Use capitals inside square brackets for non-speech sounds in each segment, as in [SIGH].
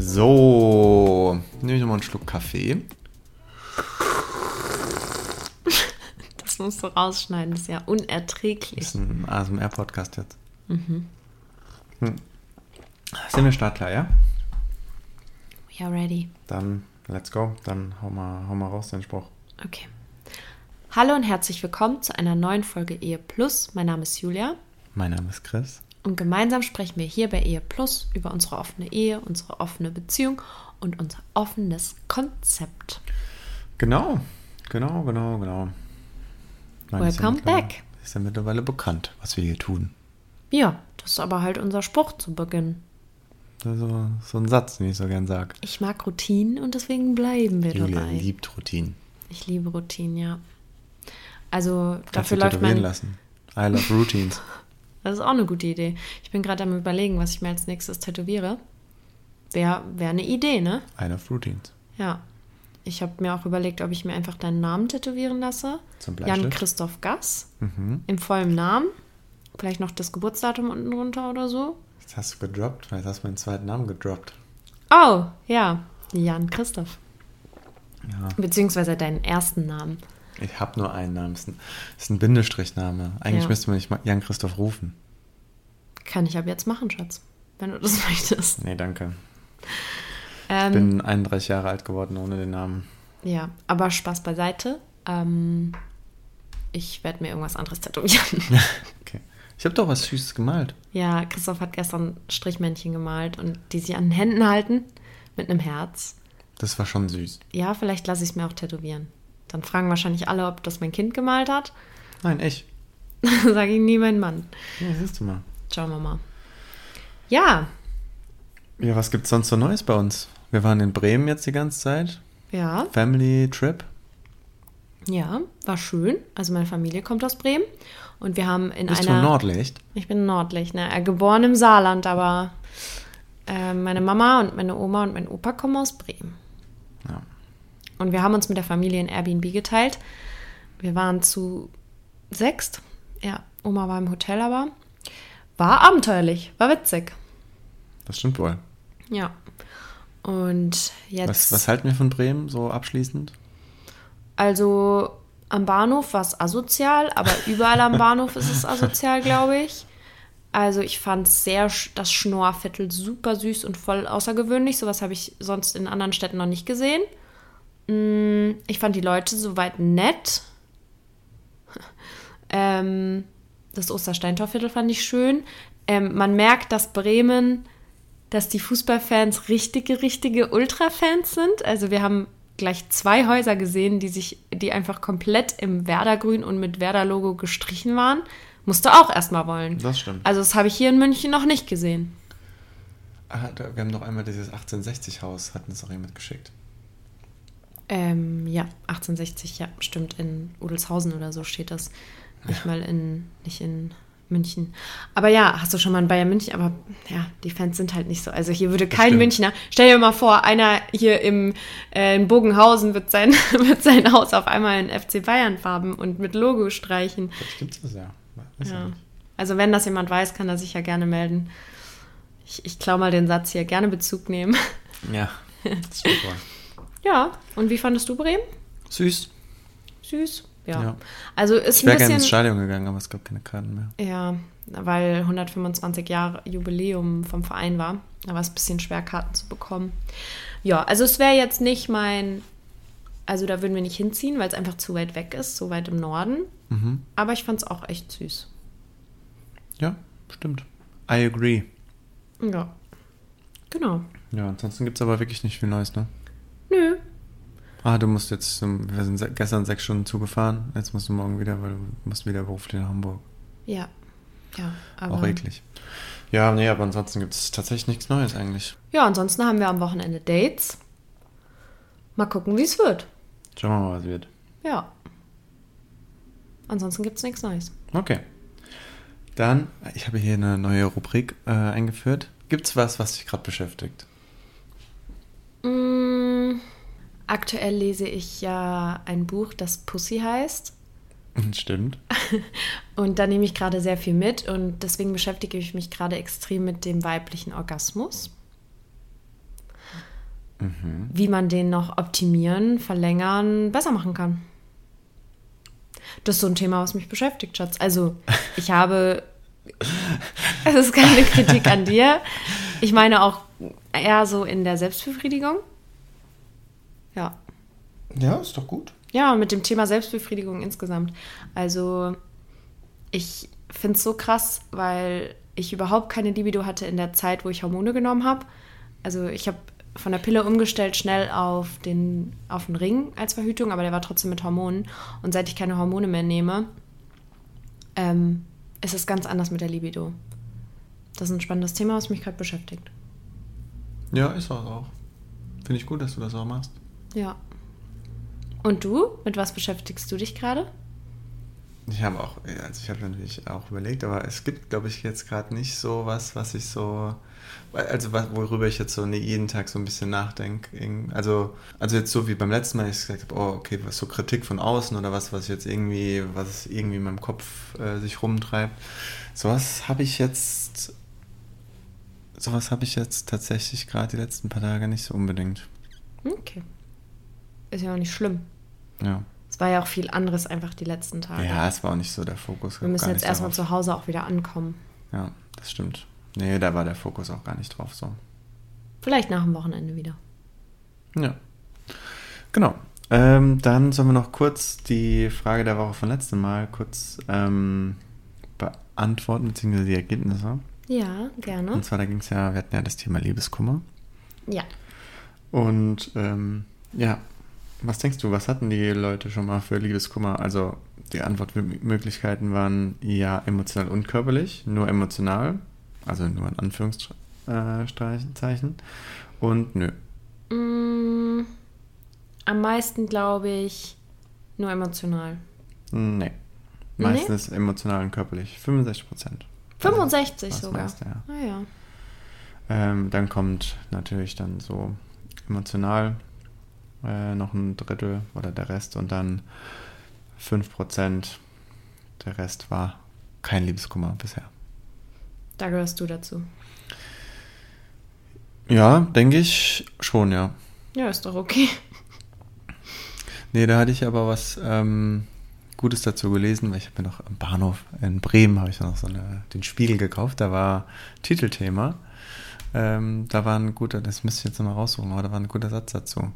So, nehme ich nochmal einen Schluck Kaffee. Das musst du rausschneiden, das ist ja unerträglich. Das ist ein ASMR-Podcast jetzt. Hm. Sind wir startklar, ja? We are ready. Dann let's go. Dann hau mal, hau mal raus den Spruch. Okay. Hallo und herzlich willkommen zu einer neuen Folge Ehe Plus. Mein Name ist Julia Mein Name ist Chris. Und gemeinsam sprechen wir hier bei Ehe Plus über unsere offene Ehe, unsere offene Beziehung und unser offenes Konzept. Genau, genau, genau, genau. Meine, ist ja Welcome back. Ist ja mittlerweile bekannt, was wir hier tun. Ja, das ist aber halt unser Spruch zu Beginn. Also, so ein Satz, den ich so gern sage. Ich mag Routinen und deswegen bleiben wir Julia dabei. liebt Routinen. Ich liebe Routinen, ja. Also Kannst dafür läuft mein... lassen. I love Routines. [LAUGHS] Das ist auch eine gute Idee. Ich bin gerade am überlegen, was ich mir als nächstes tätowiere. Wäre wär eine Idee, ne? I love Routines. Ja. Ich habe mir auch überlegt, ob ich mir einfach deinen Namen tätowieren lasse. Zum Bleistift? Jan Christoph Gass. Mhm. Im vollen Namen. Vielleicht noch das Geburtsdatum unten drunter oder so. Jetzt hast du gedroppt, jetzt hast du meinen zweiten Namen gedroppt. Oh, ja. Jan Christoph. Ja. Beziehungsweise deinen ersten Namen. Ich habe nur einen Namen. Es ist ein, es ist ein Bindestrichname. Eigentlich Ja. müsste man mich mal Jan Christoph rufen. Kann ich ab jetzt machen, Schatz. Wenn du das [LAUGHS] möchtest. Nee, danke. Ähm, Ich bin 31 Jahre alt geworden ohne den Namen. Ja, aber Spaß beiseite. Ähm, ich werde mir irgendwas anderes tätowieren. [LAUGHS] [LAUGHS] Okay. Ich habe doch was Süßes gemalt. ja, Christoph hat gestern Strichmännchen gemalt und die sie an den Händen halten mit einem Herz. Das war schon süß. Ja, vielleicht lasse ich es mir auch tätowieren. Dann fragen wahrscheinlich alle, ob das mein Kind gemalt hat. Nein, echt. [LAUGHS] Sage ich nie mein Mann. Ja, siehst du mal. Schauen wir mal. Ja, Ja, was gibt's sonst so Neues bei uns? Wir waren in Bremen jetzt die ganze Zeit. ja, Family Trip. ja, war schön. Also meine Familie kommt aus Bremen und wir haben in Bist einer... du Nordlicht? Ich bin nordlich, ne? Äh, Geboren im Saarland, aber äh, meine Mama und meine Oma und mein Opa kommen aus Bremen. Und wir haben uns mit der Familie in Airbnb geteilt. Wir waren zu sechst. Ja, Oma war im Hotel, aber war abenteuerlich, war witzig. Das stimmt wohl. Ja. Und jetzt. Was, was halten wir von Bremen so abschließend? Also am Bahnhof war es asozial, aber [LAUGHS] überall am Bahnhof ist es asozial, glaube ich. Also ich fand sehr das Schnorrviertel super süß und voll außergewöhnlich. Sowas habe ich sonst in anderen Städten noch nicht gesehen. Mm, Ich fand die Leute soweit nett. [LAUGHS] Ähm, das Ostersteintorviertel fand ich schön. Ähm, man merkt, dass Bremen, dass die Fußballfans richtige, richtige Ultra-Fans sind. Also wir haben gleich zwei Häuser gesehen, die sich, die einfach komplett im Werder-Grün und mit Werder-Logo gestrichen waren. Musste auch erstmal wollen. Das stimmt. Also das habe ich hier in München noch nicht gesehen. Ah, wir haben doch einmal dieses 1860-Haus, hat uns auch jemand geschickt. Ähm, ja, 1860, ja, stimmt. In Udelshausen oder so steht das. Nicht mal in, nicht in München. Aber ja, hast du schon mal in Bayern München, aber ja, die Fans sind halt nicht so. Also hier würde kein. Münchner, stell dir mal vor, einer hier im äh, in Bogenhausen wird sein, [LAUGHS] wird sein Haus auf einmal in FC Bayern Farben und mit Logo streichen. Vielleicht gibt's das ja. Weiß ja. Ja. Also wenn das jemand weiß, kann er sich ja gerne melden. Ich, ich klau mal den Satz hier, gerne Bezug nehmen. Ja, [LAUGHS] das wohl. Ja, und wie fandest du Bremen? Süß. Süß. Ja. Ja. Also ist Ich wäre gerne ins. Stadion gegangen, aber es gab keine Karten mehr. Ja, weil 125 Jahre Jubiläum vom Verein war. Da war es ein bisschen schwer, Karten zu bekommen. Ja, also es wäre jetzt nicht mein. Also da würden wir nicht hinziehen, weil es einfach zu weit weg ist, so weit im Norden. Mhm. Aber ich fand es auch echt süß. Ja, stimmt. I agree. Ja. Genau. Ja, ansonsten gibt es aber wirklich nicht viel Neues, ne? Nö. Ah, du musst jetzt, wir sind gestern sechs Stunden zugefahren, jetzt musst du morgen wieder, weil du musst wieder beruflich nach Hamburg. Ja. Ja, aber. Auch eklig. Ja, nee, aber ansonsten gibt es tatsächlich nichts Neues eigentlich. Ja, ansonsten haben wir am Wochenende Dates. Mal gucken, wie es wird. Schauen wir mal, was wird. Ja. Ansonsten gibt es nichts Neues. Okay. Dann, ich habe hier eine neue Rubrik äh, eingeführt. Gibt's was, was dich gerade beschäftigt? Mm, aktuell lese ich ja ein Buch, das Pussy heißt. [LAUGHS] Stimmt. Und da nehme ich gerade sehr viel mit und deswegen beschäftige ich mich gerade extrem mit dem weiblichen Orgasmus. Wie man den noch optimieren, verlängern, besser machen kann. Das ist so ein Thema, was mich beschäftigt, Schatz. Also, ich habe. [LAUGHS] Es ist keine Kritik an dir. Ich meine auch eher so in der Selbstbefriedigung. Ja. Ja, ist doch gut. Ja, und mit dem Thema Selbstbefriedigung insgesamt. Also, ich finde es so krass, weil ich überhaupt keine Libido hatte in der Zeit, wo ich Hormone genommen habe. Also, ich habe von der Pille umgestellt schnell auf den, auf den Ring als Verhütung, aber der war trotzdem mit Hormonen. Und seit ich keine Hormone mehr nehme, ähm, ist es ganz anders mit der Libido. Das ist ein spannendes Thema, was mich gerade beschäftigt. Ja, ist auch auch. Finde ich gut, dass du das auch machst. Ja. Und du? Mit was beschäftigst du dich gerade? Ich habe auch, also ich habe natürlich auch überlegt, aber es gibt, glaube ich, jetzt gerade nicht so was, was ich so, also was- worüber ich jetzt so jeden Tag so ein bisschen nachdenke. Also, also jetzt so wie beim letzten Mal, ich gesagt habe, oh, okay, was so Kritik von außen oder was, was jetzt irgendwie, was irgendwie in meinem Kopf äh, sich rumtreibt. Sowas habe ich jetzt, sowas habe ich jetzt tatsächlich gerade die letzten paar Tage nicht so unbedingt. Okay. Ist ja auch nicht schlimm. Ja. Es war ja auch viel anderes einfach die letzten Tage. Ja, es war auch nicht so der Fokus. Wir müssen jetzt erstmal zu Hause auch wieder ankommen. Ja, das stimmt. Nee, da war der Fokus auch gar nicht drauf so. Vielleicht nach dem Wochenende wieder. Ja. Genau. Ähm, dann sollen wir noch kurz die Frage der Woche von letztem Mal kurz ähm, beantworten, beziehungsweise die Ergebnisse. Ja, gerne. Und zwar, da ging es ja, wir hatten ja das Thema Liebeskummer. Ja. Und ähm, ja, was denkst du, was hatten die Leute schon mal für Liebeskummer? Also die Antwortmöglichkeiten waren ja emotional und körperlich, nur emotional, also nur in Anführungszeichen. Und nö. Mm, am meisten glaube ich nur emotional. Nee. Meistens emotional und körperlich. 65 Prozent. 65 das sogar. meiste, ja. Ah ja. Ähm, dann kommt natürlich dann so emotional äh, noch ein Drittel oder der Rest und dann 5 Prozent. Der Rest war kein Liebeskummer bisher. Da gehörst du dazu. Ja, denke ich schon, ja. Ja, ist doch okay. [LAUGHS] Nee, da hatte ich aber was ähm, Gutes dazu gelesen, weil ich habe mir noch am Bahnhof in Bremen habe ich noch so eine, den Spiegel gekauft. Da war Titelthema. Ähm, da war ein guter, das müsste ich jetzt nochmal raussuchen, aber da war ein guter Satz dazu.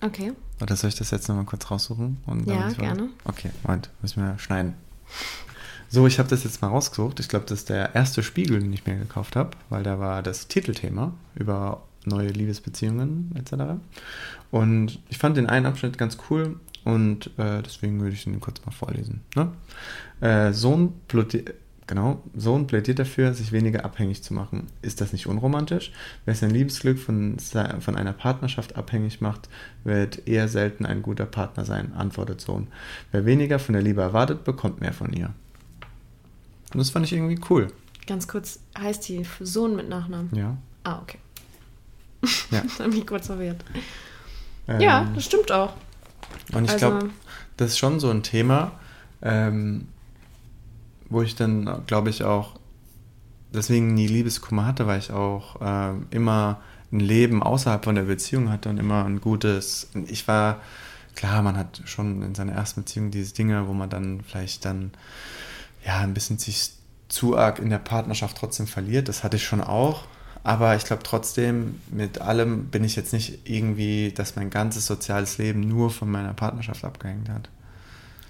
Okay. Oder soll ich das jetzt nochmal kurz raussuchen? Und Ja, gerne. Okay, Moment, müssen wir schneiden. So, ich habe das jetzt mal rausgesucht. Ich glaube, das ist der erste Spiegel, den ich mir gekauft habe, weil da war das Titelthema über neue Liebesbeziehungen etc. Und ich fand den einen Abschnitt ganz cool und äh, deswegen würde ich ihn kurz mal vorlesen. Ne? Äh, Sohn, genau, Sohn plädiert dafür, sich weniger abhängig zu machen. Ist das nicht unromantisch? Wer sein Liebesglück von, von einer Partnerschaft abhängig macht, wird eher selten ein guter Partner sein, antwortet Sohn. Wer weniger von der Liebe erwartet, bekommt mehr von ihr. Und das fand ich irgendwie cool. Ganz kurz, heißt die Sohn mit Nachnamen? Ja. Ah, okay. [LAUGHS] Ja. Das hat mich kurz verwirrt. Ähm, Ja, das stimmt auch. Und ich Also- glaube, das ist schon so ein Thema, ähm, wo ich dann, glaube ich, auch deswegen nie Liebeskummer hatte, weil ich auch ähm, immer ein Leben außerhalb von der Beziehung hatte und immer ein gutes. Ich war, klar, man hat schon in seiner ersten Beziehung diese Dinge, wo man dann vielleicht dann ja ein bisschen sich zu arg in der Partnerschaft trotzdem verliert. Das hatte ich schon auch. Aber ich glaube trotzdem, mit allem bin ich jetzt nicht irgendwie, dass mein ganzes soziales Leben nur von meiner Partnerschaft abgehängt hat.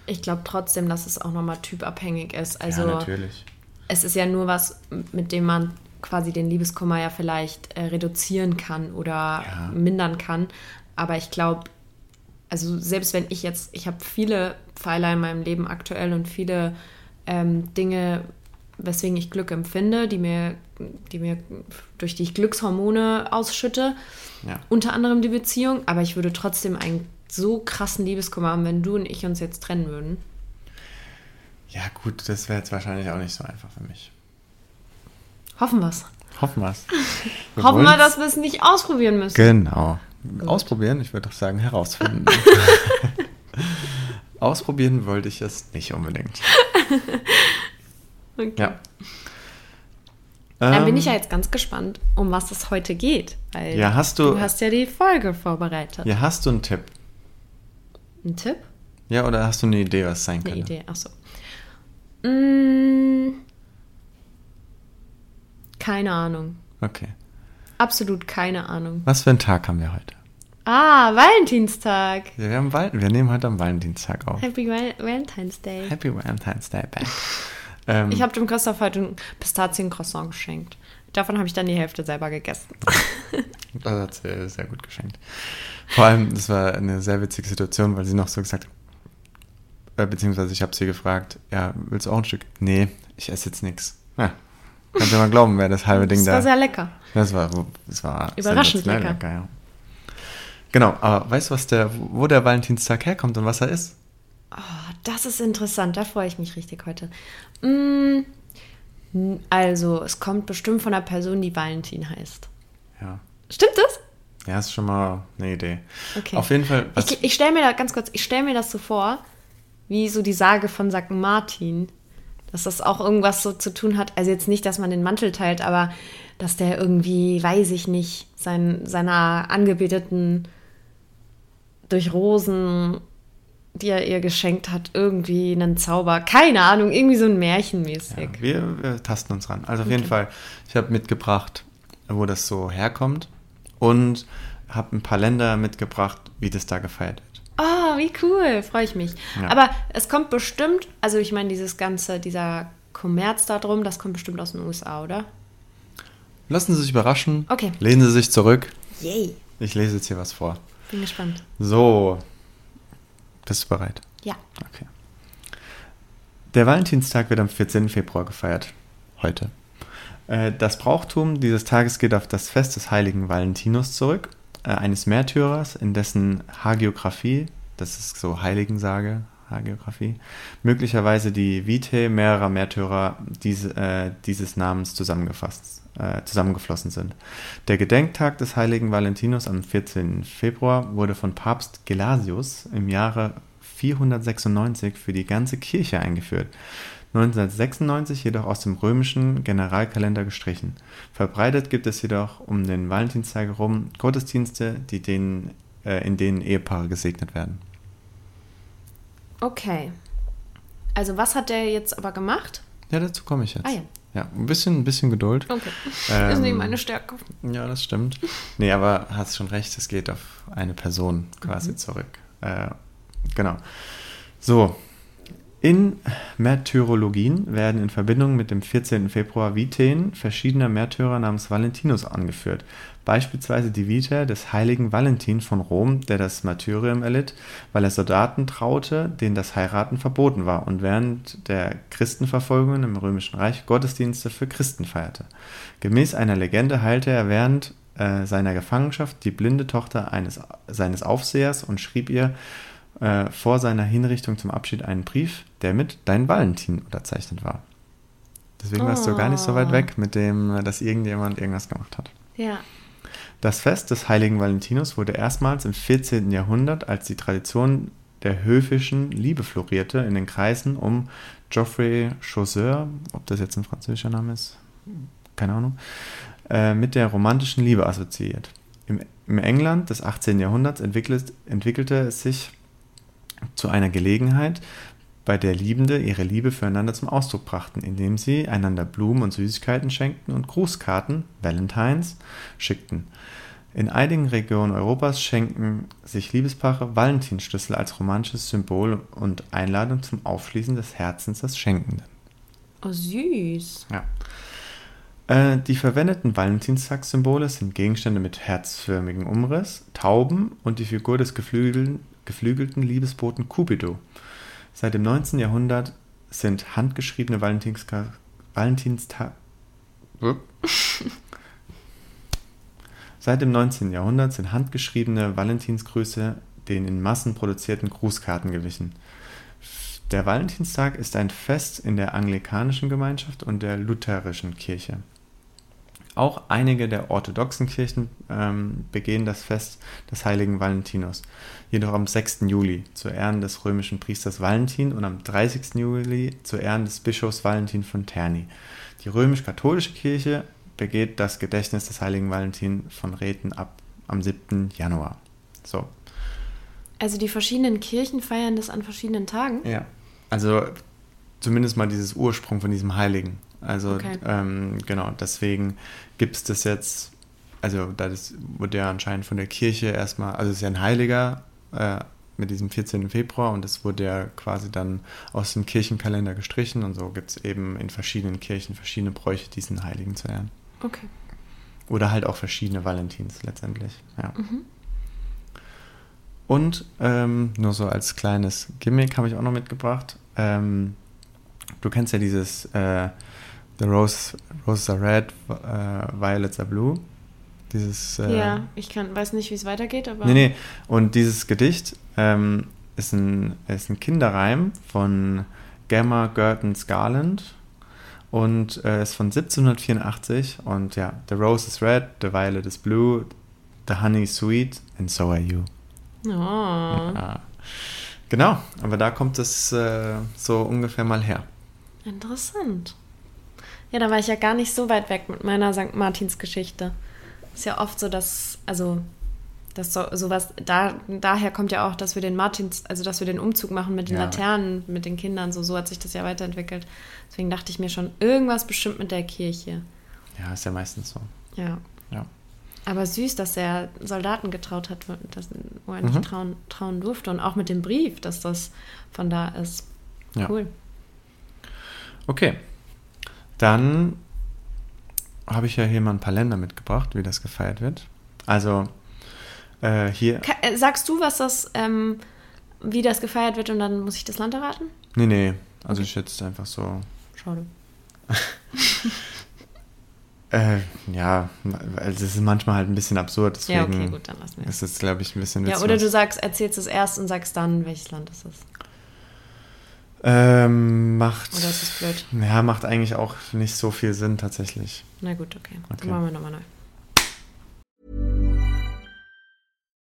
Ich glaube trotzdem, dass es auch nochmal typabhängig ist. Also ja, natürlich. es ist ja nur was, mit dem man quasi den Liebeskummer ja vielleicht äh, reduzieren kann oder Ja. mindern kann. Aber ich glaube, also selbst wenn ich jetzt, ich habe viele Pfeiler in meinem Leben aktuell und viele ähm, Dinge, weswegen ich Glück empfinde, die mir, die mir, durch die ich Glückshormone ausschütte, Ja. unter anderem die Beziehung, aber ich würde trotzdem einen so krassen Liebeskummer haben, wenn du und ich uns jetzt trennen würden. Ja, gut, das wäre jetzt wahrscheinlich auch nicht so einfach für mich. Hoffen wir's. Hoffen wir's. [LAUGHS] Wir Hoffen wir, dass wir es nicht ausprobieren müssen. Genau. Ausprobieren, ich würde doch sagen, herausfinden. [LAUGHS] Ausprobieren wollte ich es nicht unbedingt. [LAUGHS] Okay. Ja. Dann bin Ähm, ich ja jetzt ganz gespannt, um was es heute geht. Ja, hast du- Du hast ja die Folge vorbereitet. Ja, hast du einen Tipp? Ein Tipp? Ja, oder hast du eine Idee, was es sein Eine könnte? Idee, achso. Mm, keine Ahnung. Okay. Absolut keine Ahnung. Was für einen Tag haben wir heute? Ah, Valentinstag. Ja, wir, haben Val wir nehmen heute am Valentinstag auf. Happy Val Valentine's Day. Happy Valentine's Day back. Ähm, Ich habe dem Christoph heute ein Pistaziencroissant geschenkt. Davon habe ich dann die Hälfte selber gegessen. [LAUGHS] Das hat sie sehr gut geschenkt. Vor allem, das war eine sehr witzige Situation, weil sie noch so gesagt hat, äh, beziehungsweise ich habe sie gefragt, ja, willst du auch ein Stück? Nee, ich esse jetzt nichts. Ja, kannst du mal glauben, wer das halbe Ding Das da... war sehr lecker. das war, das war Überraschend sensationell lecker. ja. Genau, aber weißt du, was der, wo der Valentinstag herkommt und was er ist? Oh, das ist interessant, da freue ich mich richtig heute. Mm, also, es kommt bestimmt von einer Person, die Valentin heißt. Ja, Stimmt das? ja ist schon mal eine Idee. Okay. Auf jeden Fall, Ich, ich stelle mir da ganz kurz, ich stelle mir das so vor, wie so die Sage von St. Martin, dass das auch irgendwas so zu tun hat. Also jetzt nicht, dass man den Mantel teilt, aber dass der irgendwie, weiß ich nicht, sein, seiner Angebeteten durch Rosen, die er ihr geschenkt hat, irgendwie einen Zauber, keine Ahnung, irgendwie so ein Märchenmäßig. Ja, wir, wir tasten uns ran. Also auf jeden Fall, ich habe mitgebracht, wo das so herkommt und habe ein paar Länder mitgebracht, wie das da gefeiert wird. Oh, wie cool, freue ich mich. Ja. Aber es kommt bestimmt, also ich meine, dieses ganze, dieser Kommerz da drum, das kommt bestimmt aus den USA, oder? Lassen Sie sich überraschen. Okay. Lehnen Sie sich zurück. Yay. Ich lese jetzt hier was vor. Bin gespannt. So. Bist du bereit? Ja. Okay. Der Valentinstag wird am 14. Februar gefeiert. Heute. Äh, Das Brauchtum dieses Tages geht auf das Fest des heiligen Valentinus zurück, äh, eines Märtyrers, in dessen Hagiografie, das ist so Heiligensage, Hagiografie, möglicherweise die Vitae mehrerer Märtyrer diese, äh, dieses Namens zusammengefasst, äh, zusammengeflossen sind. Der Gedenktag des heiligen Valentinus am 14. Februar wurde von Papst Gelasius im Jahre 496 für die ganze Kirche eingeführt. 1996 jedoch aus dem römischen Generalkalender gestrichen. Verbreitet gibt es jedoch um den Valentinstag herum Gottesdienste, die denen, äh, in denen Ehepaare gesegnet werden. Okay. Also was hat der jetzt aber gemacht? Ja, dazu komme ich jetzt. Ah ja. Ja, ein bisschen, ein bisschen Geduld. Okay. Ähm, ist nicht meine Stärke. Ja, das stimmt. Nee, aber hast schon recht, es geht auf eine Person quasi zurück. Äh, genau. So. In Märtyrologien werden in Verbindung mit dem 14. Februar Viteen verschiedener Märtyrer namens Valentinus angeführt. Beispielsweise die Vita des heiligen Valentin von Rom, der das Martyrium erlitt, weil er Soldaten traute, denen das Heiraten verboten war und während der Christenverfolgungen im Römischen Reich Gottesdienste für Christen feierte. Gemäß einer Legende heilte er während äh, seiner Gefangenschaft die blinde Tochter eines, seines Aufsehers und schrieb ihr äh, vor seiner Hinrichtung zum Abschied einen Brief, der mit Dein Valentin unterzeichnet war. Deswegen warst du gar nicht so weit weg mit dem, dass irgendjemand irgendwas gemacht hat. Ja. Das Fest des heiligen Valentinus wurde erstmals im 14. Jahrhundert, als die Tradition der höfischen Liebe florierte, in den Kreisen um Geoffrey Chaucer, ob das jetzt ein französischer Name ist, keine Ahnung, äh, mit der romantischen Liebe assoziiert. Im, England des 18. Jahrhunderts entwickelt, entwickelte es sich zu einer Gelegenheit, bei der Liebende ihre Liebe füreinander zum Ausdruck brachten, indem sie einander Blumen und Süßigkeiten schenkten und Grußkarten, Valentines, schickten. In einigen Regionen Europas schenken sich Liebespaare Valentinschlüssel als romantisches Symbol und Einladung zum Aufschließen des Herzens des Schenkenden. Oh, süß. Ja. Äh, die verwendeten Valentinstagssymbole sind Gegenstände mit herzförmigem Umriss, Tauben und die Figur des geflügelten, geflügelten Liebesboten Cupido. Seit dem 19. Jahrhundert sind handgeschriebene Valentinska Valentinstag. [LAUGHS] Seit dem 19. Jahrhundert sind handgeschriebene Valentinsgrüße den in Massen produzierten Grußkarten gewichen. Der Valentinstag ist ein Fest in der anglikanischen Gemeinschaft und der lutherischen Kirche. Auch einige der orthodoxen Kirchen ähm, begehen das Fest des heiligen Valentinus, jedoch am 6. Juli zu Ehren des römischen Priesters Valentin und am 30. Juli zu Ehren des Bischofs Valentin von Terni. Die römisch-katholische Kirche begeht das Gedächtnis des heiligen Valentin von Räten ab am 7. Januar. So. Also die verschiedenen Kirchen feiern das an verschiedenen Tagen? Ja. Also zumindest mal dieses Ursprung von diesem Heiligen. Also Okay. ähm, genau, deswegen gibt es das jetzt, also das wurde ja anscheinend von der Kirche erstmal, also es ist ja ein Heiliger äh, mit diesem 14. Februar und es wurde ja quasi dann aus dem Kirchenkalender gestrichen und so gibt es eben in verschiedenen Kirchen verschiedene Bräuche, diesen Heiligen zu ehren. Okay. Oder halt auch verschiedene Valentins letztendlich. Ja. Und ähm, nur so als kleines Gimmick habe ich auch noch mitgebracht. Ähm, du kennst ja dieses äh, The Rose, Roses are Red, äh, Violets are Blue. Dieses. Äh, ja, ich kann, weiß nicht, wie es weitergeht, aber. Nee, nee. Und dieses Gedicht ähm, ist, ein, ist ein Kinderreim von Gemma Gertens Garland und äh, ist von 1784. Und ja, The Rose is red, the violet is blue, the honey is sweet, and so are you. Oh. Ja. Genau, aber da kommt es äh, so ungefähr mal her. Interessant. Ja, da war ich ja gar nicht so weit weg mit meiner St. Martins Geschichte. Ist ja oft so, dass, also, dass so, sowas, da, daher kommt ja auch, dass wir den Martins, also dass wir den Umzug machen mit den Ja. Laternen, mit den Kindern, so, so hat sich das ja weiterentwickelt. Deswegen dachte ich mir schon, irgendwas bestimmt mit der Kirche. Ja, ist ja meistens so. Ja. Ja. Aber süß, dass er Soldaten getraut hat, dass, wo er Mhm. nicht trauen, trauen durfte. Und auch mit dem Brief, dass das von da ist. Ja. Cool. Okay. Dann habe ich ja hier mal ein paar Länder mitgebracht, wie das gefeiert wird. Also äh, hier. Äh, sagst du, was das, ähm, wie das gefeiert wird und dann muss ich das Land erraten? Nee, nee. Also ich jetzt einfach so. Schade. [LAUGHS] Äh, ja, also es ist manchmal halt ein bisschen absurd. Deswegen Ja, okay, gut, dann lassen wir es. ist es, glaube ich, ein bisschen Ja, oder du sagst, erzählst es erst und sagst dann, welches Land es ist. Ähm, macht. Oder ist es blöd? Ja, macht eigentlich auch nicht so viel Sinn tatsächlich. Na gut, okay. Okay. Dann machen wir nochmal neu.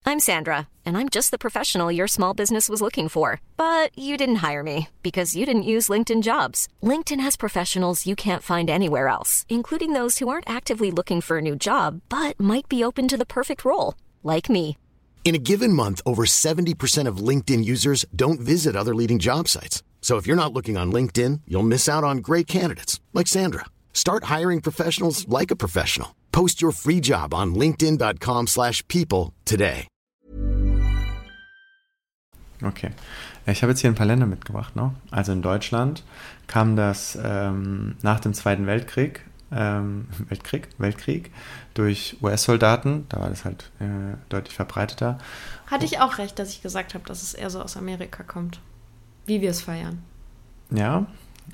I'm Sandra, and I'm just the professional your small business was looking for. But you didn't hire me because you didn't use LinkedIn jobs. LinkedIn has professionals you can't find anywhere else, including those who aren't actively looking for a new job but might be open to the perfect role, like me. In a given month, over 70% of LinkedIn users don't visit other leading job sites. So if you're not looking on LinkedIn, you'll miss out on great candidates like Sandra. Start hiring professionals like a professional. Post your free job on linkedin.com/people slash people today. Okay. Ich habe jetzt hier ein paar Länder mitgebracht noch. Also in Deutschland kam das ähm, nach dem Zweiten Weltkrieg, ähm, [LAUGHS] Weltkrieg, Weltkrieg durch US-Soldaten, da war das halt äh, deutlich verbreiteter. Hatte ich auch recht, dass ich gesagt habe, dass es eher so aus Amerika kommt. Wie wir es feiern. Ja.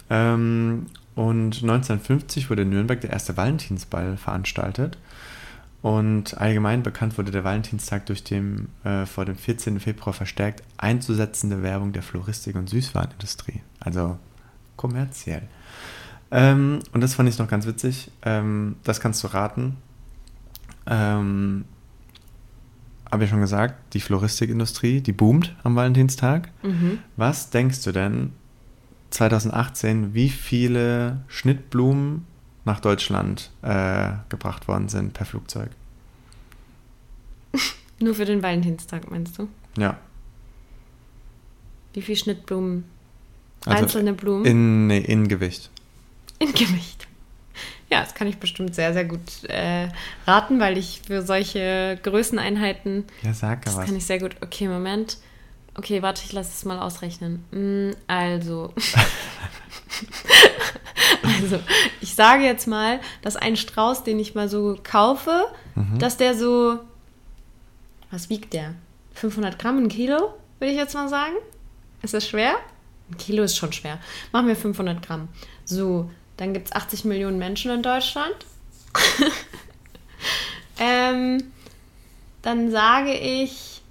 Ähm, und 1950 wurde in Nürnberg der erste Valentinsball veranstaltet. Und allgemein bekannt wurde der Valentinstag durch den äh, vor dem 14. Februar verstärkt einzusetzende Werbung der Floristik- und Süßwarenindustrie. Also kommerziell. Ähm, und das fand ich noch ganz witzig. Ähm, das kannst du raten. Ähm, habe ich schon gesagt, die Floristikindustrie, die boomt am Valentinstag. Was denkst du denn 2018, wie viele Schnittblumen nach Deutschland äh, gebracht worden sind per Flugzeug? [LAUGHS] Nur für den Valentinstag, meinst du? Ja. Wie viel Schnittblumen? Also Einzelne Blumen? In, nee, in Gewicht. In Gewicht. Ja, das kann ich bestimmt sehr, sehr gut äh, raten, weil ich für solche Größeneinheiten, Ja, sag ja das was. kann ich sehr gut. Okay, Moment. Okay, warte, ich lasse es mal ausrechnen. Mm, Also, [LAUGHS] Also, ich sage jetzt mal, dass ein Strauß, den ich mal so kaufe, dass der so. Was wiegt der? 500 Gramm, ein Kilo, würde ich jetzt mal sagen. Ist das schwer? Ein Kilo ist schon schwer. Machen wir 500 Gramm. So, dann gibt es 80 Millionen Menschen in Deutschland. [LAUGHS] ähm, dann sage ich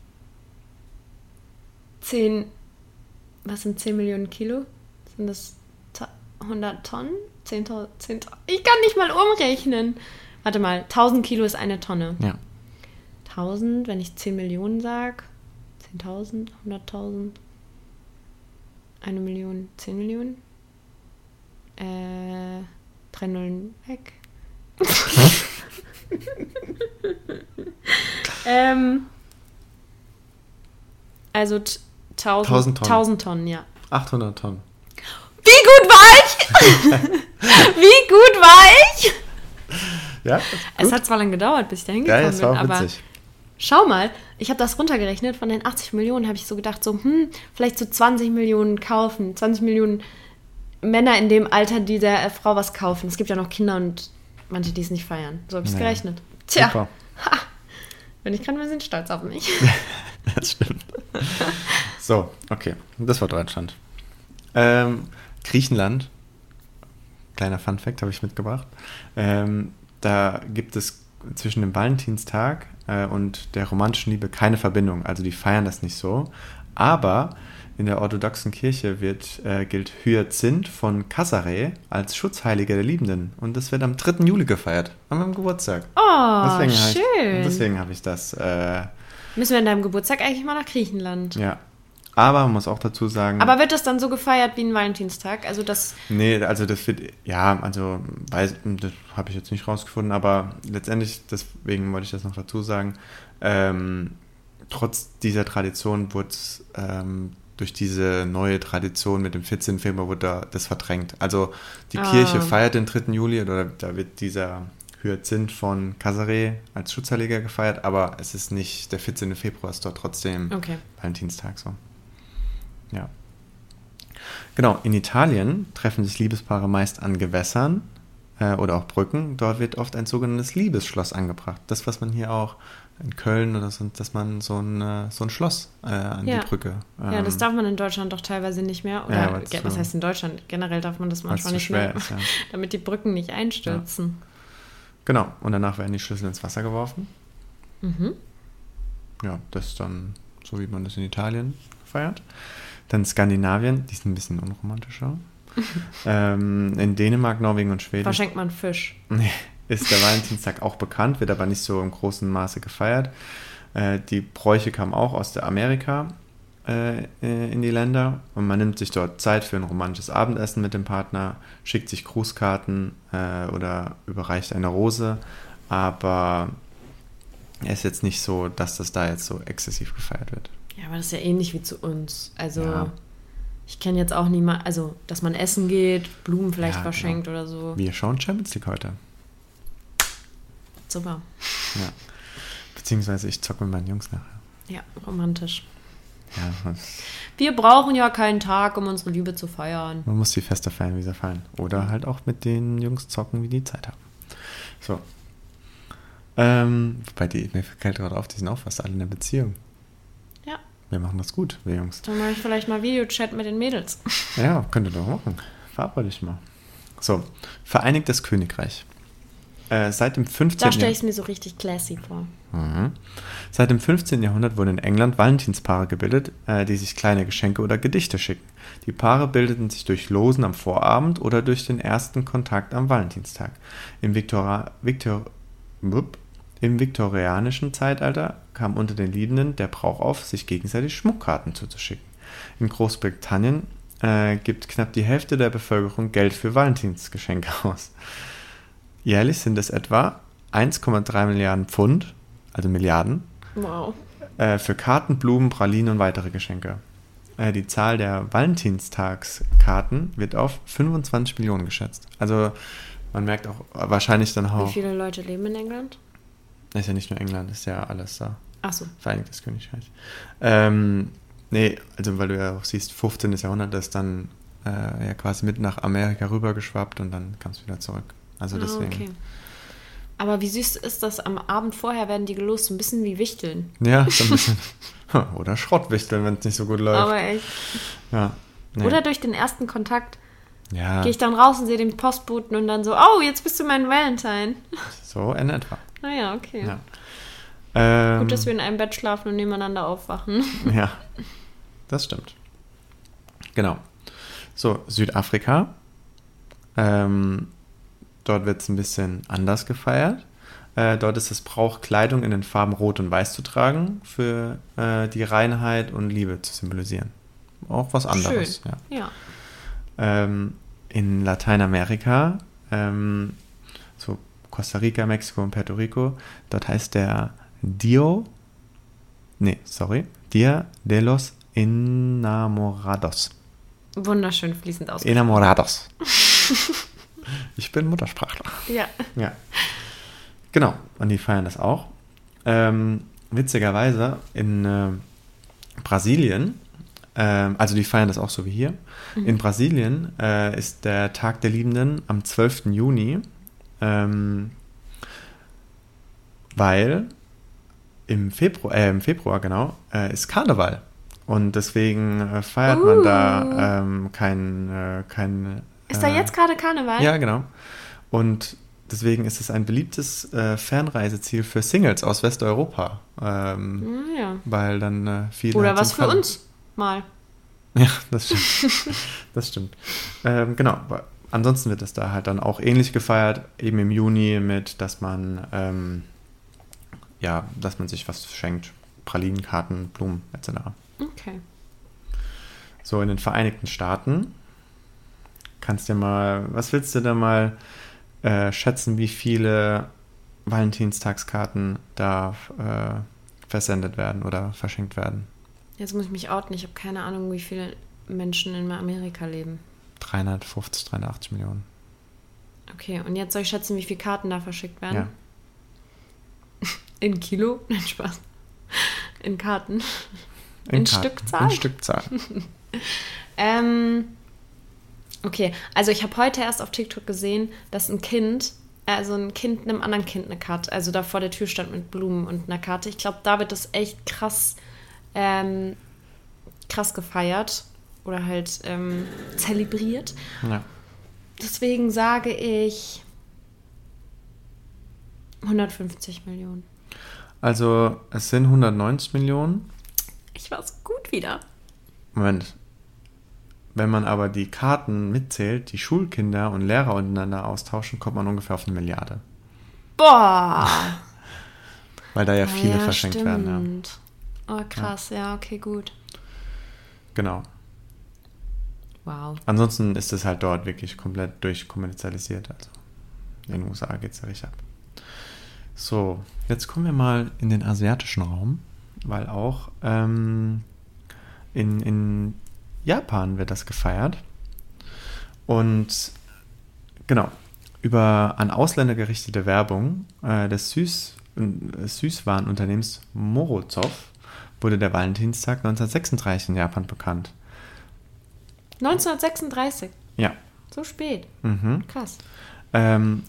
10. Was sind 10 Millionen Kilo? Sind das ta- 100 Tonnen? 10.000? 10 ich kann nicht mal umrechnen. Warte mal, 1000 Kilo ist eine Tonne. Ja. 1000, wenn ich 10 Millionen sage. 10.000, 100.000. Eine Million, 10 Millionen. Äh, drei Nullen weg. [LAUGHS] ähm, also t- 1000, 1000 Tonnen. 1000 Tonnen, ja. 800 Tonnen. Wie gut war ich? [LAUGHS] Wie gut war ich? Ja, Es hat zwar lange gedauert, bis ich da Geil, hingekommen das bin, war auch aber witzig. schau mal, ich habe das runtergerechnet. Von den 80 Millionen habe ich so gedacht, so, hm, vielleicht so 20 Millionen kaufen. 20 Millionen Männer in dem Alter, die der äh, Frau was kaufen. Es gibt ja noch Kinder und manche, die es nicht feiern. So habe ich es Ja. gerechnet. Tja, Super. bin ich gerade ein bisschen stolz auf mich. [LAUGHS] Das stimmt. So, okay. Das war Deutschland. Ähm, Griechenland, kleiner Fun-Fact habe ich mitgebracht. Ähm, da gibt es zwischen dem Valentinstag äh, und der romantischen Liebe keine Verbindung. Also die feiern das nicht so. Aber in der orthodoxen Kirche wird, äh, gilt Hyazinth von Cassare als Schutzheiliger der Liebenden. Und das wird am 3. Juli gefeiert, an meinem Geburtstag. Oh, Deswegen schön. ich, deswegen habe ich das äh, Müssen wir an deinem Geburtstag eigentlich mal nach Griechenland. Ja. Aber man muss auch dazu sagen. Aber wird das dann so gefeiert wie ein Valentinstag? Also das, nee, also das wird, ja, also weiß, das habe ich jetzt nicht rausgefunden, aber letztendlich, deswegen wollte ich das noch dazu sagen, ähm, trotz dieser Tradition wurde es ähm, durch diese neue Tradition mit dem 14. Februar wurde da das verdrängt. Also die Ah. Kirche feiert den 3. Juli oder da wird dieser Hyazinth von Casare als Schutzheiliger gefeiert, aber es ist nicht, der 14. Februar ist dort trotzdem okay. Valentinstag so. Ja. Genau, in Italien treffen sich Liebespaare meist an Gewässern äh, oder auch Brücken. Dort wird oft ein sogenanntes Liebesschloss angebracht. Das, was man hier auch in Köln oder so, dass man so ein, äh, so ein Schloss äh, an Ja. die Brücke. Ja, das ähm, darf man in Deutschland doch teilweise nicht mehr. Oder Ja, was heißt in Deutschland? Generell darf man das manchmal nicht mehr, ist, ja. [LAUGHS] damit die Brücken nicht einstürzen. Genau, und danach werden die Schlüssel ins Wasser geworfen. Mhm. Ja, das ist dann so, wie man das in Italien feiert. Dann Skandinavien, die sind ein bisschen unromantischer. [LAUGHS] ähm, in Dänemark, Norwegen und Schweden Verschenkt man Fisch. Nee, ist der Valentinstag auch bekannt, wird aber nicht so im großen Maße gefeiert. Äh, die Bräuche kamen auch aus der Amerika äh, äh, in die Länder und man nimmt sich dort Zeit für ein romantisches Abendessen mit dem Partner, schickt sich Grußkarten äh, oder überreicht eine Rose, aber es ist jetzt nicht so, dass das da jetzt so exzessiv gefeiert wird. Ja, aber das ist ja ähnlich wie zu uns. Also Ja. ich kenne jetzt auch niemand, also dass man essen geht, Blumen vielleicht Ja, verschenkt genau. oder so. Wir schauen Champions League heute. Super. Ja. Beziehungsweise ich zocke mit meinen Jungs nachher. Ja, romantisch. Ja, Wir brauchen ja keinen Tag, um unsere Liebe zu feiern. Man muss die Feste feiern, wie sie fallen. Oder halt auch mit den Jungs zocken, wie die Zeit haben. So. Ähm, bei die, mir fällt gerade auf, die sind auch fast alle in der Beziehung. Ja, Wir machen das gut, wir Jungs. dann mache ich vielleicht mal Videochat mit den Mädels. Ja, könnt ihr doch machen. Verabrede ich mal. So, Vereinigtes Königreich. Äh, seit dem 15. Da stelle ich es mir so richtig classy vor. Mhm. Seit dem 15. Jahrhundert wurden in England Valentinspaare gebildet, äh, die sich kleine Geschenke oder Gedichte schicken. Die Paare bildeten sich durch Losen am Vorabend oder durch den ersten Kontakt am Valentinstag. Im, Viktora Viktor Wupp. Im viktorianischen Zeitalter kam unter den Liebenden der Brauch auf, sich gegenseitig Schmuckkarten zuzuschicken. In Großbritannien äh, gibt knapp die Hälfte der Bevölkerung Geld für Valentinsgeschenke aus. Jährlich sind es etwa 1,3 Milliarden Pfund, also Milliarden, Wow. äh, für Karten, Blumen, Pralinen und weitere Geschenke. Äh, die Zahl der Valentinstagskarten wird auf 25 Millionen geschätzt. Also man merkt auch wahrscheinlich dann Wie auch, viele Leute leben in England? ist ja nicht nur England, ist ja alles da. Ach so. Vereinigtes Königreich. Ähm, nee, also weil du ja auch siehst, 15. Jahrhundert ist dann äh, ja quasi mit nach Amerika rübergeschwappt und dann kam es wieder zurück. Also Ah, deswegen. okay. Aber wie süß ist das? Am Abend vorher werden die gelost, so ein bisschen wie Wichteln. Ja, so ein [LAUGHS] bisschen. Oder Schrottwichteln, wenn es nicht so gut läuft. Aber echt. ja. Nee. Oder durch den ersten Kontakt ja, gehe ich dann raus und sehe den Postboten und dann so, oh, jetzt bist du mein Valentine. so in etwa. [LAUGHS] Naja, okay. Ja. Ähm, Gut, dass wir in einem Bett schlafen und nebeneinander aufwachen. [LAUGHS] Ja, das stimmt. Genau. So, Südafrika. Ähm, dort wird es ein bisschen anders gefeiert. Äh, dort ist es Brauch, Kleidung in den Farben Rot und Weiß zu tragen, für äh, die Reinheit und Liebe zu symbolisieren. Auch was anderes. Schön. Ja. Ja. Ähm, in Lateinamerika, ähm, so Costa Rica, Mexiko und Puerto Rico, dort heißt der Dio, nee, sorry, Dia de los Enamorados. Wunderschön fließend aus. Enamorados. [LAUGHS] ich bin Muttersprachler. Ja. Ja. Genau, und die feiern das auch. Ähm, witzigerweise in äh, Brasilien, ähm, also die feiern das auch so wie hier. In Brasilien äh, ist der Tag der Liebenden am 12. Juni, ähm, weil im Februar, äh, im Februar genau, äh, ist Karneval. Und deswegen äh, feiert man da ähm, kein, äh, kein Ist da äh, jetzt gerade Karneval? ja, genau. Und deswegen ist es ein beliebtes äh, Fernreiseziel für Singles aus Westeuropa. Ähm, Hm, ja. Weil dann äh, viele. Oder was für Karne- uns mal. Ja, das stimmt. [LAUGHS] das stimmt. Ähm, genau. Ansonsten wird es da halt dann auch ähnlich gefeiert, eben im Juni mit, dass man ähm, ja, dass man sich was schenkt. Pralinenkarten, Blumen etc. Okay. So, in den Vereinigten Staaten kannst du mal, was willst du da mal äh, schätzen, wie viele Valentinstagskarten da äh, versendet werden oder verschenkt werden? Jetzt muss ich mich outen. Ich habe keine Ahnung, wie viele Menschen in Amerika leben. 350, 380 Millionen. Okay, und jetzt soll ich schätzen, wie viele Karten da verschickt werden? Ja. [LAUGHS] In Kilo? [LAUGHS] Nein, Spaß. In Karten. In Karten. Stückzahl? In Stückzahl. [LAUGHS] Ähm, okay, also ich habe heute erst auf TikTok gesehen, dass ein Kind, also ein Kind einem anderen Kind eine Karte, also da vor der Tür stand mit Blumen und einer Karte. Ich glaube, da wird das echt krass, ähm, krass gefeiert oder halt ähm, zelebriert. ja. Deswegen sage ich 150 Millionen. Also es sind 190 Millionen. Ich war so gut wieder. Moment. Wenn man aber die Karten mitzählt, die Schulkinder und Lehrer untereinander austauschen, kommt man ungefähr auf eine Milliarde. Boah! Weil da ja viele Ah, ja, verschenkt stimmt. werden. Oh, krass, ja, okay, gut. Ja. Genau. Wow. Ansonsten ist es halt dort wirklich komplett durchkommerzialisiert. Also in den USA geht es ja richtig ab. So, jetzt kommen wir mal in den asiatischen Raum, weil auch ähm, in, in Japan wird das gefeiert. Und genau, über an Ausländer gerichtete Werbung äh, des Süß, äh, Süßwarenunternehmens Morozov wurde der Valentinstag 1936 in Japan bekannt. 1936. Ja. So spät. Mhm. Krass. Ähm,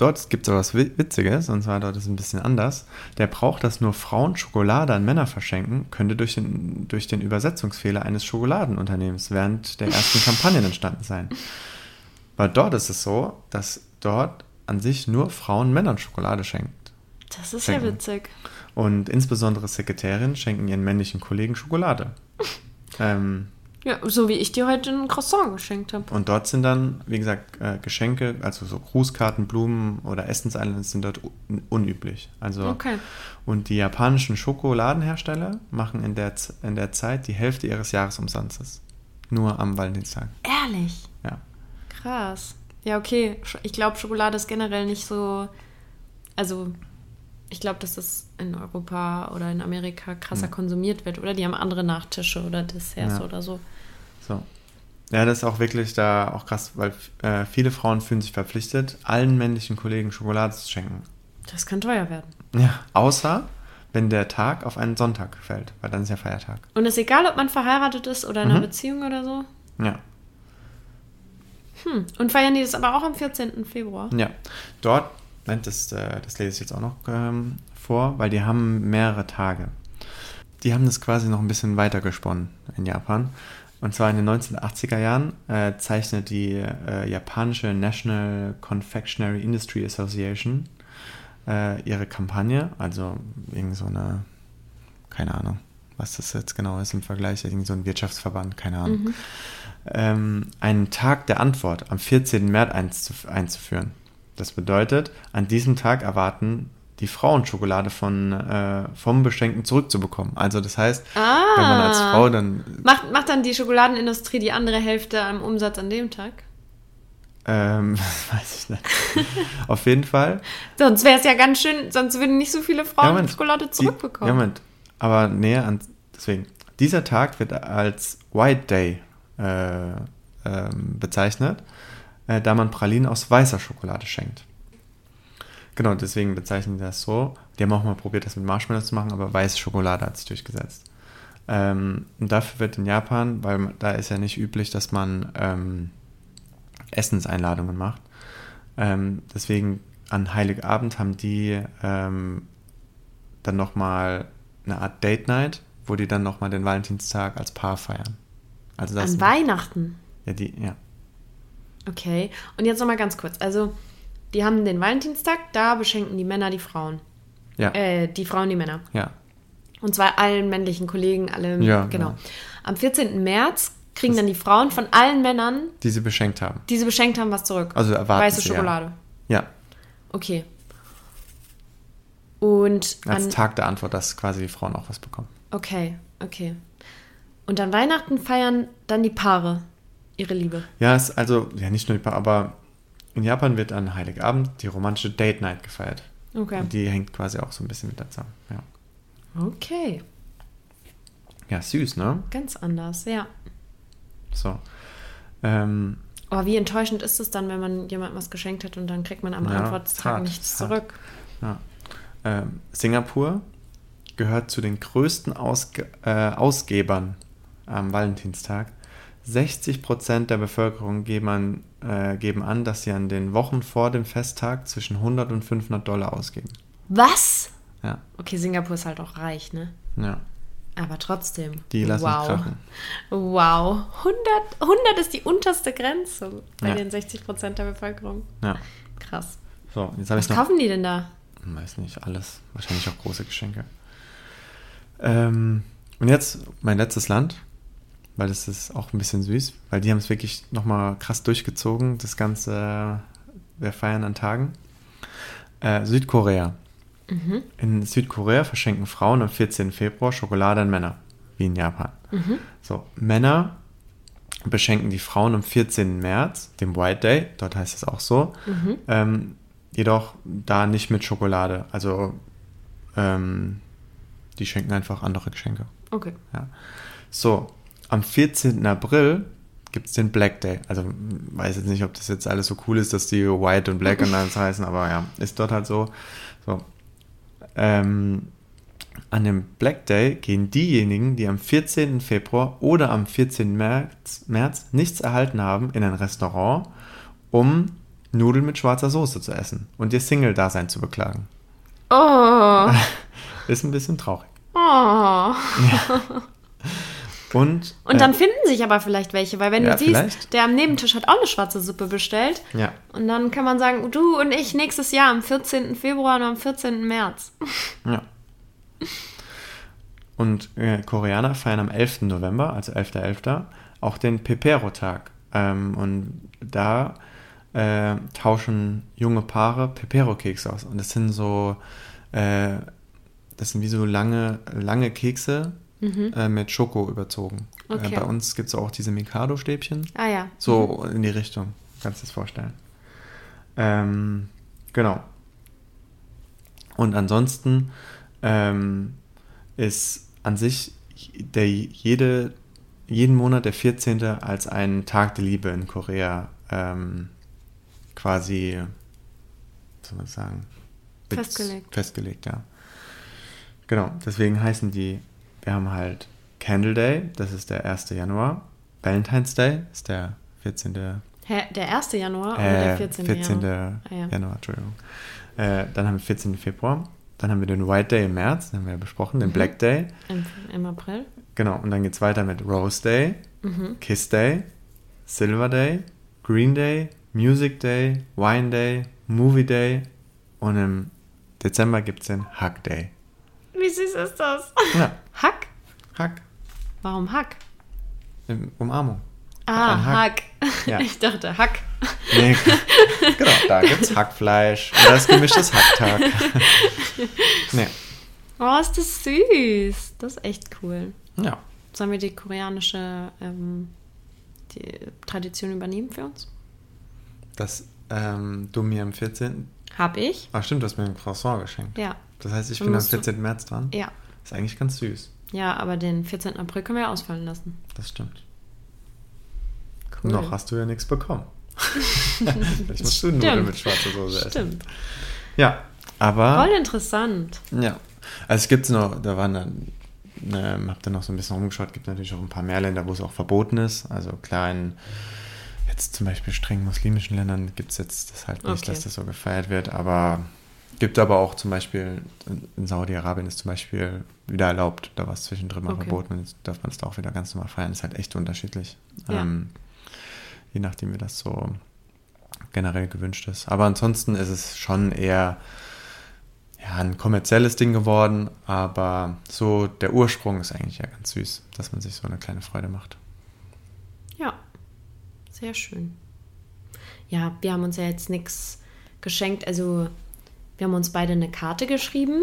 dort gibt es aber was Wi- Witziges, und zwar dort ist es ein bisschen anders. Der Brauch, dass nur Frauen Schokolade an Männer verschenken, könnte durch den, durch den Übersetzungsfehler eines Schokoladenunternehmens während der ersten Kampagnen entstanden sein. Weil dort ist es so, dass dort an sich nur Frauen Männern Schokolade schenkt. Das ist Schenken. ja witzig. Und insbesondere Sekretärinnen schenken ihren männlichen Kollegen Schokolade. [LAUGHS] ähm, Ja, so wie ich dir heute ein Croissant geschenkt habe. Und dort sind dann, wie gesagt, äh, Geschenke, also so Grußkarten, Blumen oder Essenseinladungen sind dort un unüblich. Also Okay. und die japanischen Schokoladenhersteller machen in der, Z- in der Zeit die Hälfte ihres Jahresumsatzes. Nur am Valentinstag. Ehrlich? Ja. Krass. Ja, okay. Ich glaube, Schokolade ist generell nicht so. Also, ich glaube, dass das in Europa oder in Amerika krasser konsumiert wird. Oder die haben andere Nachtische oder Desserts Ja. oder so. So. Ja, das ist auch wirklich da auch krass, weil äh, viele Frauen fühlen sich verpflichtet, allen männlichen Kollegen Schokolade zu schenken. Das kann teuer werden. Ja. Außer wenn der Tag auf einen Sonntag fällt, weil dann ist ja Feiertag. Und ist egal, ob man verheiratet ist oder in einer Mhm. Beziehung oder so? Ja. Hm. Und feiern die das aber auch am 14. Februar? Ja. Dort, nein, das, äh, das lese ich jetzt auch noch ähm, vor, weil die haben mehrere Tage. Die haben das quasi noch ein bisschen weiter gesponnen in Japan. Und zwar in den 1980er Jahren äh, zeichnet die äh, japanische National Confectionery Industry Association äh, ihre Kampagne, also irgend so eine, keine Ahnung, was das jetzt genau ist im Vergleich, irgend so ein Wirtschaftsverband, keine Ahnung, ähm, einen Tag der Antwort am 14. März einzuf einzuführen. Das bedeutet, an diesem Tag erwarten die Frauen Schokolade von, äh, vom Beschenken zurückzubekommen. Also das heißt, wenn man als Ah. Frau dann Macht, macht dann die Schokoladenindustrie die andere Hälfte am Umsatz an dem Tag? Ähm, [LAUGHS] weiß ich nicht. [LAUGHS] Auf jeden Fall. Sonst wäre es ja ganz schön, sonst würden nicht so viele Frauen Moment, Schokolade die- zurückbekommen. Ja, Moment. Aber näher an. Deswegen. Dieser Tag wird als White Day äh, ähm, bezeichnet, äh, da man Pralinen aus weißer Schokolade schenkt. Genau, deswegen bezeichnen die das so. Die haben auch mal probiert, das mit Marshmallows zu machen, aber weiße Schokolade hat sich durchgesetzt. Ähm, und dafür wird in Japan, weil da ist ja nicht üblich, dass man ähm, Essenseinladungen macht. Ähm, deswegen an Heiligabend haben die ähm, dann nochmal eine Art Date Night, wo die dann nochmal den Valentinstag als Paar feiern. Also das An Weihnachten. ja, die, ja. Okay. Und jetzt nochmal ganz kurz. Also, die haben den Valentinstag, da beschenken die Männer die Frauen. Ja, Äh, die Frauen die Männer. ja, Und zwar allen männlichen Kollegen, alle. Ja, genau. genau. Am 14. März kriegen dann die Frauen von allen Männern, die sie beschenkt haben. die sie beschenkt haben, was zurück. Also erwarten Weiße sie, ja. Schokolade. Ja, Okay. Und als an, Tag der Antwort, dass quasi die Frauen auch was bekommen. Okay, okay. Und an Weihnachten feiern dann die Paare ihre Liebe. Ja, ist also, ja, nicht nur die Paar, aber in Japan wird an Heiligabend die romantische Date Night gefeiert. Okay. Und die hängt quasi auch so ein bisschen mit da zusammen. Ja, Okay. ja süß, ne? Ganz anders, ja. So. Ähm, Aber wie enttäuschend ist es dann, wenn man jemandem was geschenkt hat und dann kriegt man am Ja, Antworttag hart, nichts zurück? Ja. Ähm, Singapur gehört zu den größten Ausge äh, Ausgebern am Valentinstag. 60% der Bevölkerung geben an, äh, geben an, dass sie an den Wochen vor dem Festtag zwischen 100 und 500 Dollar ausgeben. Was? Ja, Okay, Singapur ist halt auch reich, ne? ja. Aber trotzdem. Die lassen wow. krachen. Wow. 100, 100 ist die unterste Grenze bei Ja. den 60 Prozent der Bevölkerung. Ja. Krass. So, jetzt Was noch. kaufen die denn da? Weiß nicht, alles. Wahrscheinlich auch große Geschenke. Ähm, und jetzt mein letztes Land, weil das ist auch ein bisschen süß, weil die haben es wirklich nochmal krass durchgezogen, das Ganze, wir feiern an Tagen. Äh, Südkorea. In Südkorea verschenken Frauen am 14. Februar Schokolade an Männer, wie in Japan. So, Männer beschenken die Frauen am 14. März, dem White Day, dort heißt es auch so, ähm, jedoch da nicht mit Schokolade. Also ähm, die schenken einfach andere Geschenke. Okay. Ja. So, am 14. April gibt es den Black Day. Also weiß jetzt nicht, ob das jetzt alles so cool ist, dass die White und Black und alles heißen, aber ja, ist dort halt so. So. Ähm, an dem Black Day gehen diejenigen, die am 14. Februar oder am 14. März, März nichts erhalten haben, in ein Restaurant, um Nudeln mit schwarzer Soße zu essen und ihr Single-Dasein zu beklagen. Oh. [LAUGHS] Ist ein bisschen traurig. oh. [LAUGHS] Und, Und dann äh, finden sich aber vielleicht welche, weil wenn Ja, du siehst, vielleicht. der am Nebentisch hat auch eine schwarze Suppe bestellt. ja. Und dann kann man sagen, du und ich nächstes Jahr am 14. Februar und am 14. März. Ja. Und äh, Koreaner feiern am 11. November, also 11.11., auch den Pepero-Tag. Ähm, und da äh, tauschen junge Paare Pepero-Kekse aus. Und das sind so, äh, das sind wie so lange, lange Kekse äh, mit Schoko überzogen. Äh, Okay. bei uns gibt es auch diese Mikado-Stäbchen. Ah ja. So in die Richtung, kannst du das vorstellen. Ähm, genau. Und ansonsten ähm, ist an sich der jede, jeden Monat der 14. als ein Tag der Liebe in Korea ähm, quasi, soll man sagen? Festgelegt. Festgelegt, ja. Genau, deswegen heißen die, wir haben halt Candle Day, das ist der 1. Januar. Valentine's Day ist der 14. Hä, der 1. Januar oder Äh, der 14. 14. Januar? Ah, ja. Januar, Entschuldigung. Äh, dann haben wir 14. Februar. Dann haben wir den White Day im März, den haben wir ja besprochen, Mhm. den Black Day. Im, Im April. Genau, und dann geht es weiter mit Rose Day, Mhm. Kiss Day, Silver Day, Green Day, Music Day, Wine Day, Movie Day und im Dezember gibt es den Hug Day. Wie süß ist das? Ja, Hack? Hug, Warum Hack? in Umarmung. Ah, Hack. Hack. Ja. [LAUGHS] Ich dachte Hack. Nee, genau, da gibt es Hackfleisch und das gemischtes Hacktag. [LAUGHS] nee, Oh, ist das süß. Das ist echt cool. ja. Sollen wir die koreanische ähm, die Tradition übernehmen für uns? Dass ähm, du mir am 14. Hab ich. Ah, stimmt, du hast mir ein Croissant geschenkt. Ja. Das heißt, ich Dann bin am musst du- 14. März dran. Ja. Ist eigentlich ganz süß. Ja, aber den 14. April können wir ja ausfallen lassen. Das stimmt. Cool. Noch hast du ja nichts bekommen. [LAUGHS] Vielleicht musst du Nudeln Stimmt. mit schwarzer Soße essen. Stimmt. Ja, aber. Voll interessant. Ja. Also es gibt noch, da waren dann, ne, habt ihr noch so ein bisschen rumgeschaut, gibt natürlich auch ein paar mehr Länder, wo es auch verboten ist. Also klar, in jetzt zum Beispiel streng muslimischen Ländern gibt es jetzt das halt nicht, Okay. dass das so gefeiert wird, aber gibt aber auch zum Beispiel, in- Saudi-Arabien ist zum Beispiel wieder erlaubt, da war es zwischendrin mal Okay. verboten und jetzt darf man es da auch wieder ganz normal feiern. ist halt echt unterschiedlich. Ja. Ähm, je nachdem, wie das so generell gewünscht ist. Aber ansonsten ist es schon eher ja, ein kommerzielles Ding geworden, aber so der Ursprung ist eigentlich ja ganz süß, dass man sich so eine kleine Freude macht. Ja. Sehr schön. Ja, wir haben uns ja jetzt nichts geschenkt. Also, wir haben uns beide eine Karte geschrieben.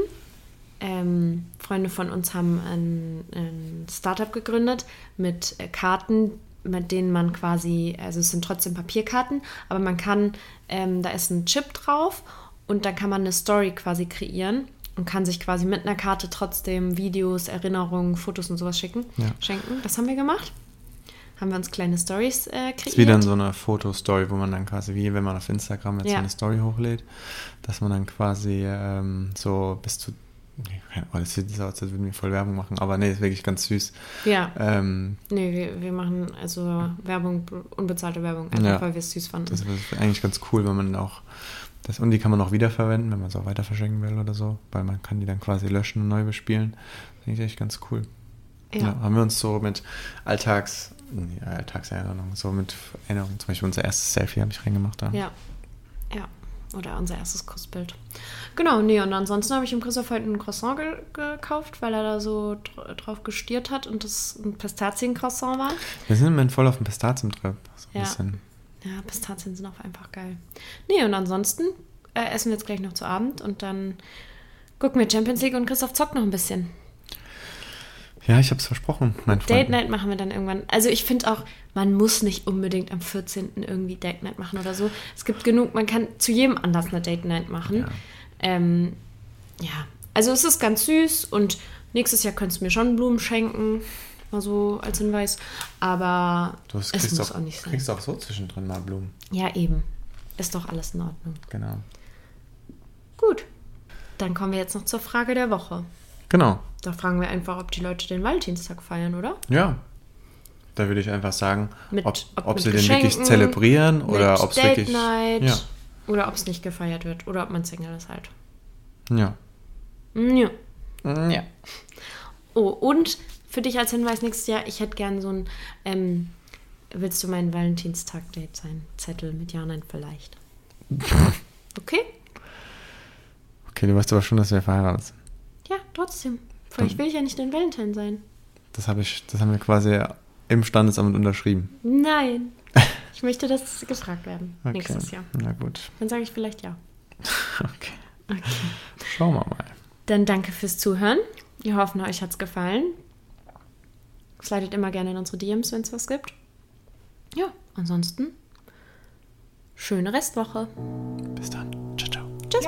Ähm, Freunde von uns haben ein, ein Startup gegründet mit äh, Karten, mit denen man quasi, also es sind trotzdem Papierkarten, aber man kann, ähm, da ist ein Chip drauf und dann kann man eine Story quasi kreieren und kann sich quasi mit einer Karte trotzdem Videos, Erinnerungen, Fotos und sowas schicken, Ja. schenken. Das haben wir gemacht. Haben wir uns kleine Stories äh, kreiert. Das ist wie dann so eine Fotostory, wo man dann quasi, wie wenn man auf Instagram jetzt Ja. so eine Story hochlädt, dass man dann quasi ähm, so bis zu, Ahnung, das sieht so aus, als würden wir voll Werbung machen, aber nee, ist wirklich ganz süß. Ja, Ähm, nee, wir, wir machen also Werbung, unbezahlte Werbung, einfach Ja. weil wir es süß fanden. das ist eigentlich ganz cool, wenn man auch das, und die kann man auch wiederverwenden, wenn man es auch weiter verschenken will oder so, weil man kann die dann quasi löschen und neu bespielen. Finde ich echt ganz cool. Ja. ja. haben wir uns so mit Alltags, nee, Alltagserinnerungen, so mit Erinnerungen, zum Beispiel unser erstes Selfie habe ich reingemacht da. Ja. Ja. Oder unser erstes Kussbild. Genau, nee, und ansonsten habe ich dem Christoph heute ein Croissant ge gekauft, weil er da so dr drauf gestiert hat und das ein Pistazien-Croissant war. Wir sind im Moment voll auf dem Pistazien-Trip. So Ja. bisschen. Ja, Pistazien sind auch einfach geil. Nee, und ansonsten äh, essen wir jetzt gleich noch zu Abend und dann gucken wir Champions League und Christoph zockt noch ein bisschen. Ja, ich habe es versprochen, mein Freund. Date Night machen wir dann irgendwann. Also ich finde auch, man muss nicht unbedingt am 14. irgendwie Date Night machen oder so. Es gibt genug, man kann zu jedem Anlass eine Date Night machen. Ja. Ähm, ja, also es ist ganz süß und nächstes Jahr könntest du mir schon Blumen schenken, mal so als Hinweis. Aber Du hast, es muss auch, auch nicht sein. kriegst auch so zwischendrin mal Blumen. Ja, eben. Ist doch alles in Ordnung. Genau. Gut. Dann kommen wir jetzt noch zur Frage der Woche. Genau. Da fragen wir einfach, ob die Leute den Valentinstag feiern, oder? Ja. Da würde ich einfach sagen, Mit- ob, ob ob sie den wirklich zelebrieren oder ob es wirklich. Night. Ja. Oder ob es nicht gefeiert wird. Oder ob man Single ist halt. Ja. Mm, Ja. Ja. Oh, und für dich als Hinweis nächstes Jahr, ich hätte gern so ein, ähm, willst du mein Valentinstag-Date sein? Zettel mit Ja, Nein, vielleicht. [LAUGHS] Okay? Okay, du weißt aber schon, dass wir verheiratet sind. Ja, trotzdem. Vielleicht will ich ja nicht dein Valentine sein. Das habe ich, das haben wir quasi im Standesamt unterschrieben. Nein. [LAUGHS] Ich möchte, dass gefragt werden. Okay. Nächstes Jahr. Na gut. Dann sage ich vielleicht ja. Okay. Okay. Schauen wir mal. Dann danke fürs Zuhören. Wir hoffen, euch hat es gefallen. Slidet immer gerne in unsere DMs, wenn es was gibt. Ja, ansonsten schöne Restwoche. Bis dann. Ciao, ciao. Tschüss.